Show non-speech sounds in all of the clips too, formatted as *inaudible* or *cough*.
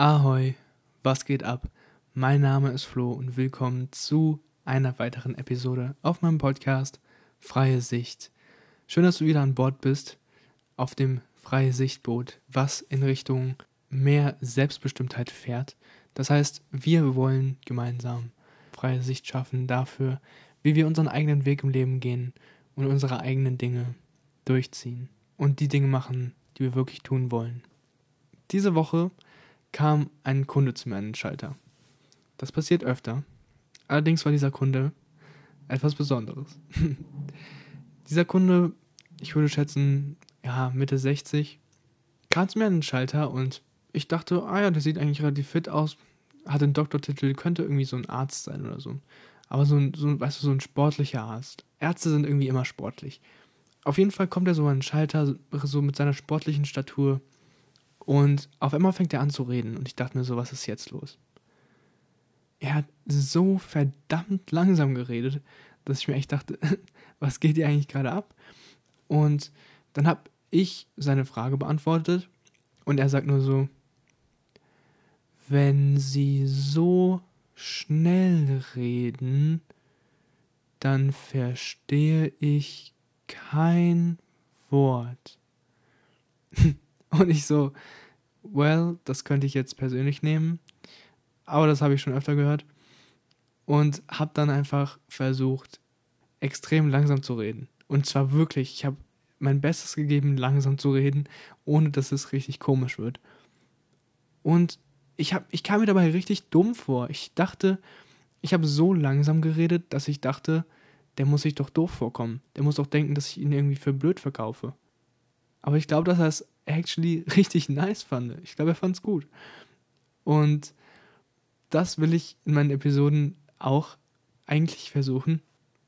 Ahoi, was geht ab? Mein Name ist Flo und willkommen zu einer weiteren Episode auf meinem Podcast Freie Sicht. Schön, dass du wieder an Bord bist auf dem Freie Sichtboot, was in Richtung mehr Selbstbestimmtheit fährt. Das heißt, wir wollen gemeinsam freie Sicht schaffen dafür, wie wir unseren eigenen Weg im Leben gehen und unsere eigenen Dinge durchziehen und die Dinge machen, die wir wirklich tun wollen. Diese Woche kam ein Kunde zu mir an den Schalter. Das passiert öfter. Allerdings war dieser Kunde etwas Besonderes. *laughs* dieser Kunde, ich würde schätzen, ja, Mitte 60, kam zu mir an den Schalter und ich dachte, ah ja, der sieht eigentlich relativ fit aus, hat den Doktortitel, könnte irgendwie so ein Arzt sein oder so. Aber so ein, so, weißt du, so ein sportlicher Arzt. Ärzte sind irgendwie immer sportlich. Auf jeden Fall kommt er so an den Schalter, so mit seiner sportlichen Statur. Und auf einmal fängt er an zu reden. Und ich dachte mir so, was ist jetzt los? Er hat so verdammt langsam geredet, dass ich mir echt dachte, *laughs* was geht hier eigentlich gerade ab? Und dann habe ich seine Frage beantwortet und er sagt nur so, wenn Sie so schnell reden, dann verstehe ich kein Wort. *laughs* und ich so, well, das könnte ich jetzt persönlich nehmen, aber das habe ich schon öfter gehört. Und habe dann einfach versucht, extrem langsam zu reden. Und zwar wirklich, ich habe mein Bestes gegeben, langsam zu reden, ohne dass es richtig komisch wird. Und ich, hab, ich kam mir dabei richtig dumm vor. Ich dachte, ich habe so langsam geredet, dass ich dachte, der muss sich doch doof vorkommen. Der muss doch denken, dass ich ihn irgendwie für blöd verkaufe. Aber ich glaube, dass er es actually *laughs* richtig nice fand. Ich glaube, er fand es gut. Und das will ich in meinen Episoden auch eigentlich versuchen.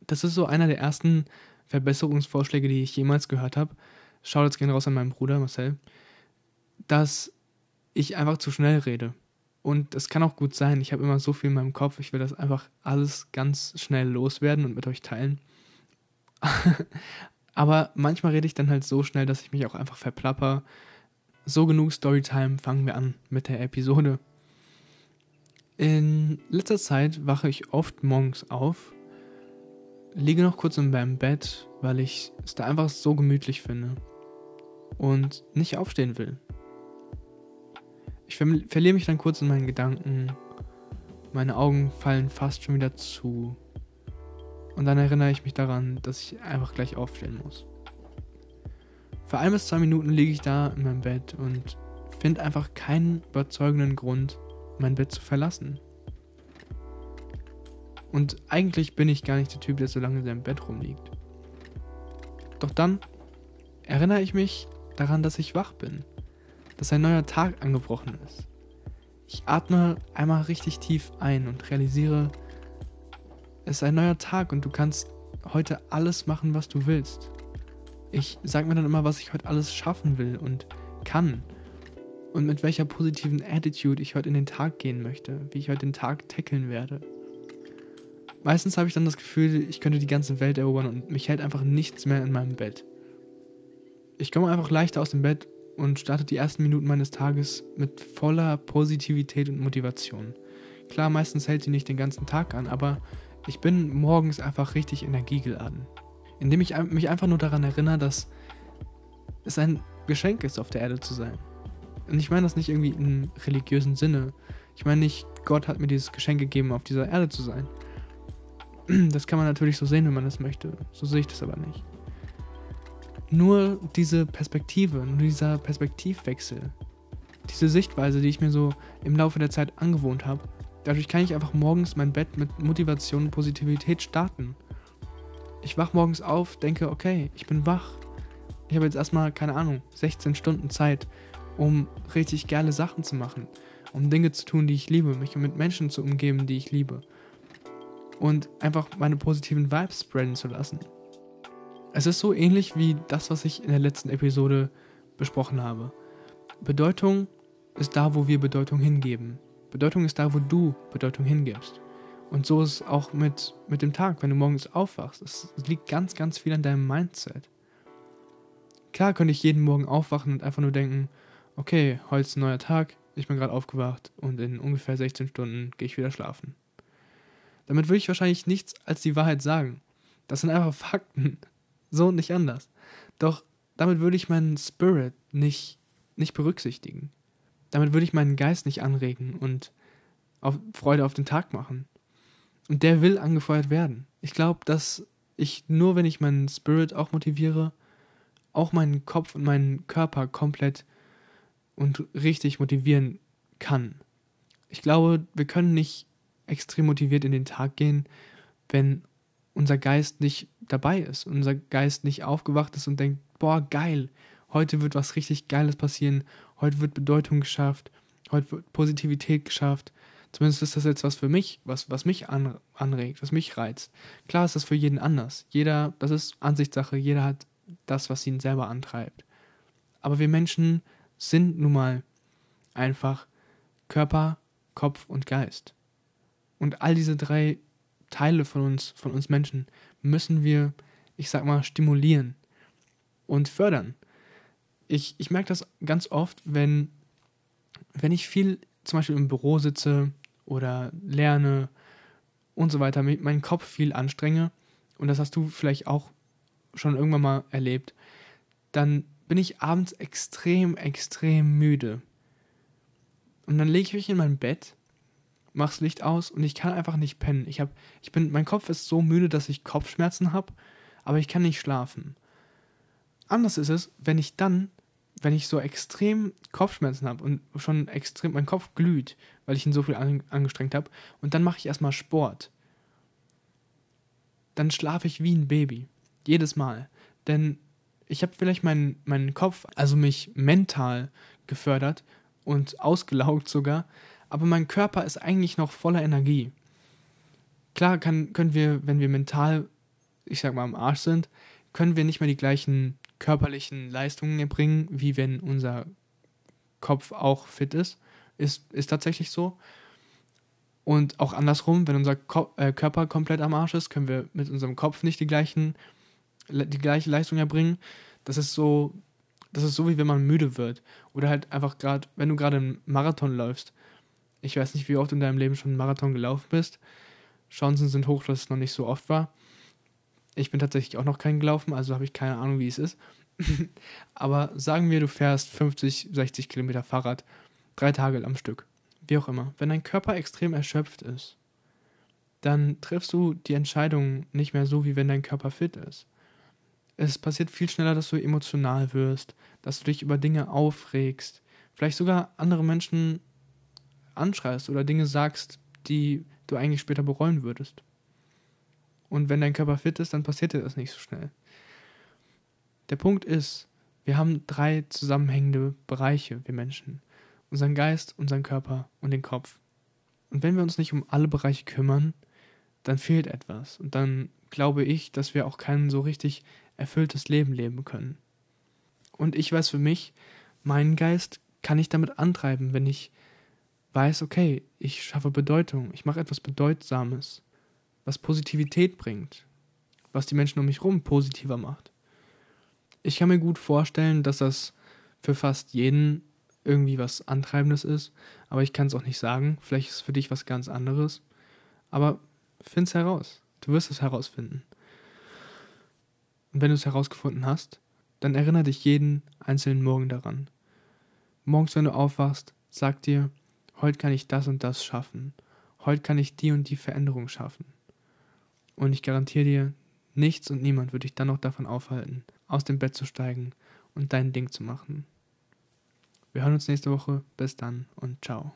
Das ist so einer der ersten Verbesserungsvorschläge, die ich jemals gehört habe. Schaut jetzt gerne raus an meinen Bruder Marcel, dass ich einfach zu schnell rede. Und es kann auch gut sein, ich habe immer so viel in meinem Kopf, ich will das einfach alles ganz schnell loswerden und mit euch teilen. *laughs* Aber manchmal rede ich dann halt so schnell, dass ich mich auch einfach verplapper. So genug Storytime, fangen wir an mit der Episode. In letzter Zeit wache ich oft morgens auf, liege noch kurz in meinem Bett, weil ich es da einfach so gemütlich finde und nicht aufstehen will. Ich ver verliere mich dann kurz in meinen Gedanken. Meine Augen fallen fast schon wieder zu. Und dann erinnere ich mich daran, dass ich einfach gleich aufstehen muss. Für ein bis zwei Minuten liege ich da in meinem Bett und finde einfach keinen überzeugenden Grund, mein Bett zu verlassen. Und eigentlich bin ich gar nicht der Typ, der so lange in seinem Bett rumliegt. Doch dann erinnere ich mich daran, dass ich wach bin dass ein neuer Tag angebrochen ist. Ich atme einmal richtig tief ein und realisiere, es ist ein neuer Tag und du kannst heute alles machen, was du willst. Ich sage mir dann immer, was ich heute alles schaffen will und kann. Und mit welcher positiven Attitude ich heute in den Tag gehen möchte, wie ich heute den Tag tackeln werde. Meistens habe ich dann das Gefühl, ich könnte die ganze Welt erobern und mich hält einfach nichts mehr in meinem Bett. Ich komme einfach leichter aus dem Bett und starte die ersten Minuten meines Tages mit voller Positivität und Motivation. Klar, meistens hält sie nicht den ganzen Tag an, aber ich bin morgens einfach richtig energiegeladen. Indem ich mich einfach nur daran erinnere, dass es ein Geschenk ist, auf der Erde zu sein. Und ich meine das nicht irgendwie im religiösen Sinne. Ich meine nicht, Gott hat mir dieses Geschenk gegeben, auf dieser Erde zu sein. *clears throat* Das kann man natürlich so sehen, wenn man das möchte. So sehe ich das aber nicht nur diese Perspektive, nur dieser Perspektivwechsel, diese Sichtweise, die ich mir so im Laufe der Zeit angewohnt habe, dadurch kann ich einfach morgens mein Bett mit Motivation und Positivität starten. Ich wach morgens auf, denke, okay, ich bin wach. Ich habe jetzt erstmal, keine Ahnung, 16 Stunden Zeit, um richtig geile Sachen zu machen, um Dinge zu tun, die ich liebe, mich mit Menschen zu umgeben, die ich liebe. Und einfach meine positiven Vibes spreaden zu lassen. Es ist so ähnlich wie das, was ich in der letzten Episode besprochen habe. Bedeutung ist da, wo wir Bedeutung hingeben. Bedeutung ist da, wo du Bedeutung hingibst. Und so ist es auch mit, mit dem Tag, wenn du morgens aufwachst. Es liegt ganz, ganz viel an deinem Mindset. Klar könnte ich jeden Morgen aufwachen und einfach nur denken, okay, heute ist ein neuer Tag, ich bin gerade aufgewacht und in ungefähr 16 Stunden gehe ich wieder schlafen. Damit würde ich wahrscheinlich nichts als die Wahrheit sagen. Das sind einfach Fakten. *laughs* So und nicht anders. Doch damit würde ich meinen Spirit nicht, nicht berücksichtigen. Damit würde ich meinen Geist nicht anregen und auf Freude auf den Tag machen. Und der will angefeuert werden. Ich glaube, dass ich nur, wenn ich meinen Spirit auch motiviere, auch meinen Kopf und meinen Körper komplett und richtig motivieren kann. Ich glaube, wir können nicht extrem motiviert in den Tag gehen, wenn unser Geist nicht dabei ist, unser Geist nicht aufgewacht ist und denkt, boah, geil, heute wird was richtig Geiles passieren, heute wird Bedeutung geschafft, heute wird Positivität geschafft. Zumindest ist das jetzt was für mich, was, was mich an, anregt, was mich reizt. Klar ist das für jeden anders. Jeder, das ist Ansichtssache, jeder hat das, was ihn selber antreibt. Aber wir Menschen sind nun mal einfach Körper, Kopf und Geist. Und all diese drei Teile von uns, von uns Menschen, müssen wir, ich sag mal, stimulieren und fördern. Ich, ich merke das ganz oft, wenn, wenn ich viel zum Beispiel im Büro sitze oder lerne und so weiter, meinen Kopf viel anstrenge, und das hast du vielleicht auch schon irgendwann mal erlebt, dann bin ich abends extrem, extrem müde. Und dann lege ich mich in mein Bett mach's Licht aus und ich kann einfach nicht pennen. Ich habe, ich bin, mein Kopf ist so müde, dass ich Kopfschmerzen habe, aber ich kann nicht schlafen. Anders ist es, wenn ich dann, wenn ich so extrem Kopfschmerzen habe und schon extrem, mein Kopf glüht, weil ich ihn so viel an, angestrengt habe, und dann mache ich erstmal Sport. Dann schlafe ich wie ein Baby. Jedes Mal. Denn ich habe vielleicht meinen, meinen Kopf, also mich mental gefördert und ausgelaugt sogar, aber mein Körper ist eigentlich noch voller Energie. Klar kann, können wir, wenn wir mental, ich sag mal, am Arsch sind, können wir nicht mehr die gleichen körperlichen Leistungen erbringen, wie wenn unser Kopf auch fit ist. Ist, ist tatsächlich so. Und auch andersrum, wenn unser Ko äh, Körper komplett am Arsch ist, können wir mit unserem Kopf nicht die, gleichen, die gleiche Leistung erbringen. Das ist so, das ist so, wie wenn man müde wird. Oder halt einfach gerade, wenn du gerade einen Marathon läufst, ich weiß nicht, wie oft in deinem Leben schon einen Marathon gelaufen bist. Chancen sind hoch, dass es noch nicht so oft war. Ich bin tatsächlich auch noch keinen gelaufen, also habe ich keine Ahnung, wie es ist. *laughs* Aber sagen wir, du fährst 50, 60 Kilometer Fahrrad, drei Tage am Stück. Wie auch immer. Wenn dein Körper extrem erschöpft ist, dann triffst du die Entscheidung nicht mehr so, wie wenn dein Körper fit ist. Es passiert viel schneller, dass du emotional wirst, dass du dich über Dinge aufregst, vielleicht sogar andere Menschen anschreist oder Dinge sagst, die du eigentlich später bereuen würdest. Und wenn dein Körper fit ist, dann passiert dir das nicht so schnell. Der Punkt ist, wir haben drei zusammenhängende Bereiche, wir Menschen. Unseren Geist, unseren Körper und den Kopf. Und wenn wir uns nicht um alle Bereiche kümmern, dann fehlt etwas. Und dann glaube ich, dass wir auch kein so richtig erfülltes Leben leben können. Und ich weiß für mich, meinen Geist kann ich damit antreiben, wenn ich weiß, okay, ich schaffe Bedeutung, ich mache etwas Bedeutsames, was Positivität bringt, was die Menschen um mich herum positiver macht. Ich kann mir gut vorstellen, dass das für fast jeden irgendwie was Antreibendes ist, aber ich kann es auch nicht sagen. Vielleicht ist es für dich was ganz anderes. Aber find es heraus. Du wirst es herausfinden. Und wenn du es herausgefunden hast, dann erinnere dich jeden einzelnen Morgen daran. Morgens, wenn du aufwachst, sag dir, heute kann ich das und das schaffen. Heute kann ich die und die Veränderung schaffen. Und ich garantiere dir, nichts und niemand wird dich dann noch davon aufhalten, aus dem Bett zu steigen und dein Ding zu machen. Wir hören uns nächste Woche. Bis dann und ciao.